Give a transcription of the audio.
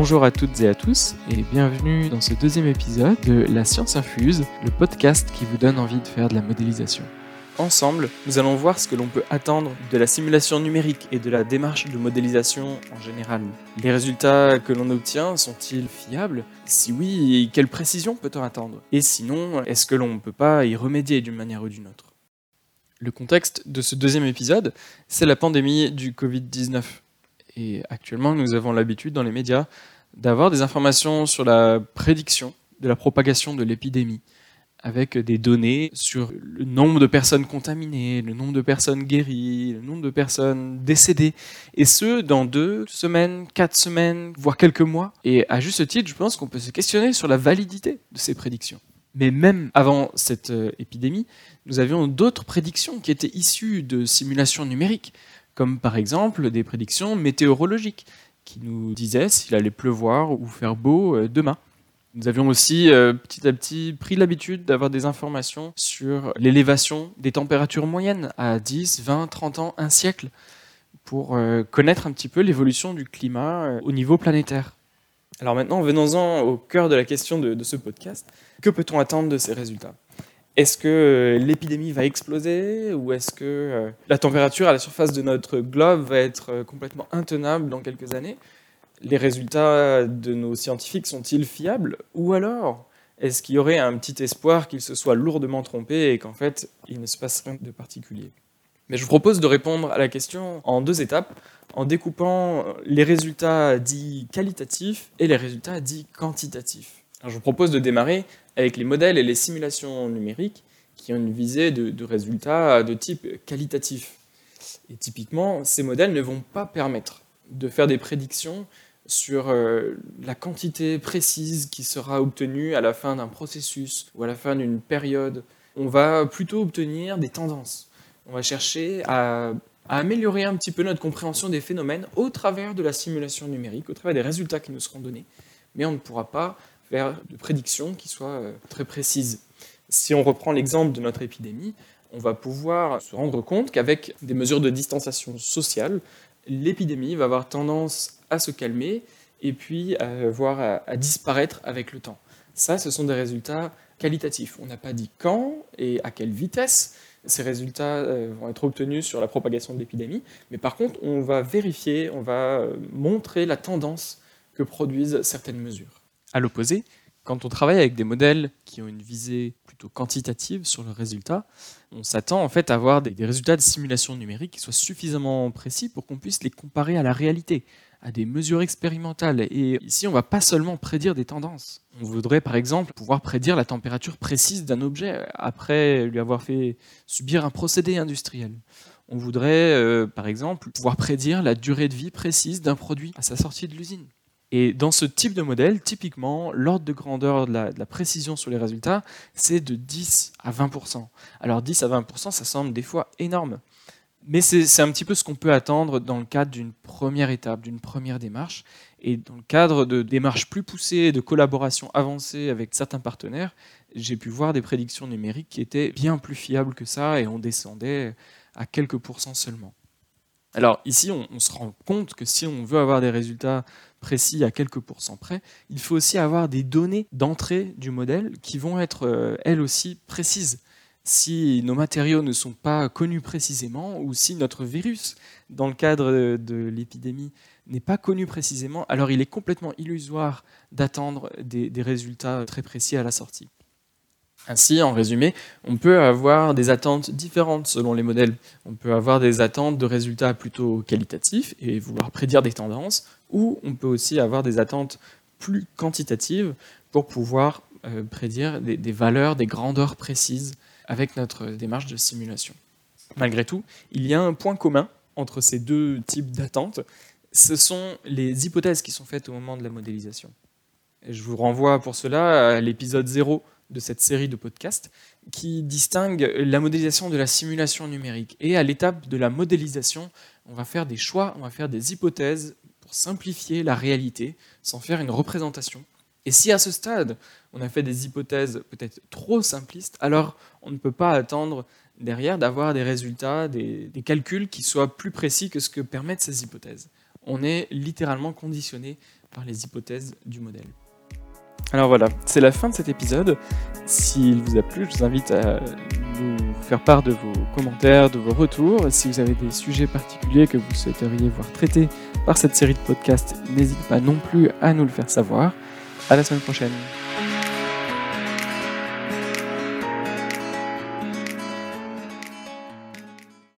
Bonjour à toutes et à tous et bienvenue dans ce deuxième épisode de La Science Infuse, le podcast qui vous donne envie de faire de la modélisation. Ensemble, nous allons voir ce que l'on peut attendre de la simulation numérique et de la démarche de modélisation en général. Les résultats que l'on obtient sont-ils fiables? Si oui, quelle précision peut-on attendre? Et sinon, est-ce que l'on ne peut pas y remédier d'une manière ou d'une autre? Le contexte de ce deuxième épisode, c'est la pandémie du Covid-19. Et actuellement, nous avons l'habitude dans les médias d'avoir des informations sur la prédiction de la propagation de l'épidémie avec des données sur le nombre de personnes contaminées, le nombre de personnes guéries, le nombre de personnes décédées, et ce, dans deux semaines, quatre semaines, voire quelques mois. Et à juste titre, je pense qu'on peut se questionner sur la validité de ces prédictions. Mais même avant cette euh, épidémie, nous avions d'autres prédictions qui étaient issues de simulations numériques, comme par exemple des prédictions météorologiques, qui nous disaient s'il allait pleuvoir ou faire beau euh, demain. Nous avions aussi euh, petit à petit pris l'habitude d'avoir des informations sur l'élévation des températures moyennes à 10, 20, 30 ans, un siècle, pour euh, connaître un petit peu l'évolution du climat au niveau planétaire. Alors maintenant, venons-en au cœur de la question de ce podcast. Que peut-on attendre de ces résultats? Est-ce que l'épidémie va exploser ou est-ce que la température à la surface de notre globe va être complètement intenable dans quelques années? Les résultats de nos scientifiques sont-ils fiables? Ou alors, est-ce qu'il y aurait un petit espoir qu'ils se soient lourdement trompés et qu'en fait, il ne se passe rien de particulier? Mais je vous propose de répondre à la question en deux étapes, en découpant les résultats dits qualitatifs et les résultats dits quantitatifs. je vous propose de démarrer avec les modèles et les simulations numériques qui ont une visée de, résultats de type qualitatif. Et typiquement, ces modèles ne vont pas permettre de faire des prédictions sur euh, la quantité précise qui sera obtenue à la fin d'un processus ou à la fin d'une période. On va plutôt obtenir des tendances. On va chercher à, améliorer un petit peu notre compréhension des phénomènes au travers de la simulation numérique, au travers des résultats qui nous seront donnés. Mais on ne pourra pas faire de prédictions qui soient euh, très précises. Si on reprend l'exemple de notre épidémie, on va pouvoir se rendre compte qu'avec des mesures de distanciation sociale, l'épidémie va avoir tendance à se calmer et puis à, voir à, disparaître avec le temps. Ça, ce sont des résultats qualitatifs. On n'a pas dit quand et à quelle vitesse ces résultats euh, vont être obtenus sur la propagation de l'épidémie, mais par contre, on va vérifier, on va euh, montrer la tendance que produisent certaines mesures. À l'opposé, quand on travaille avec des modèles qui ont une visée plutôt quantitative sur le résultat, on s'attend en fait à avoir des résultats de simulation numérique qui soient suffisamment précis pour qu'on puisse les comparer à la réalité, à des mesures expérimentales. Et ici, on ne va pas seulement prédire des tendances. On voudrait par exemple pouvoir prédire la température précise d'un objet après lui avoir fait subir un procédé industriel. On voudrait euh, par exemple pouvoir prédire la durée de vie précise d'un produit à sa sortie de l'usine. Et dans ce type de modèle, typiquement, l'ordre de grandeur de la, précision sur les résultats, c'est de 10 à 20%. Alors 10 à 20%, ça semble des fois énorme. Mais c'est un petit peu ce qu'on peut attendre dans le cadre d'une première étape, d'une première démarche. Et dans le cadre de démarches plus poussées, de collaborations avancées avec certains partenaires, j'ai pu voir des prédictions numériques qui étaient bien plus fiables que ça et on descendait à quelques pourcents seulement. Alors ici, on, se rend compte que si on veut avoir des résultats précis à quelques pourcents près, il faut aussi avoir des données d'entrée du modèle qui vont être euh, elles aussi précises. Si nos matériaux ne sont pas connus précisément, ou si notre virus, dans le cadre de l'épidémie, n'est pas connu précisément, alors il est complètement illusoire d'attendre des résultats très précis à la sortie. Ainsi, en résumé, on peut avoir des attentes différentes selon les modèles. On peut avoir des attentes de résultats plutôt qualitatifs et vouloir prédire des tendances, ou on peut aussi avoir des attentes plus quantitatives pour pouvoir euh, prédire des, valeurs, des grandeurs précises avec notre démarche de simulation. Malgré tout, il y a un point commun entre ces deux types d'attentes, ce sont les hypothèses qui sont faites au moment de la modélisation. Je vous renvoie pour cela à l'épisode 0 de cette série de podcasts qui distingue la modélisation de la simulation numérique. Et à l'étape de la modélisation, on va faire des choix, on va faire des hypothèses pour simplifier la réalité sans faire une représentation. Et si à ce stade, on a fait des hypothèses peut-être trop simplistes, alors on ne peut pas attendre derrière d'avoir des résultats, des, calculs qui soient plus précis que ce que permettent ces hypothèses. On est littéralement conditionné par les hypothèses du modèle. Alors voilà, c'est la fin de cet épisode. S'il vous a plu, je vous invite à nous faire part de vos commentaires, de vos retours. Si vous avez des sujets particuliers que vous souhaiteriez voir traités par cette série de podcasts, n'hésitez pas non plus à nous le faire savoir. À la semaine prochaine.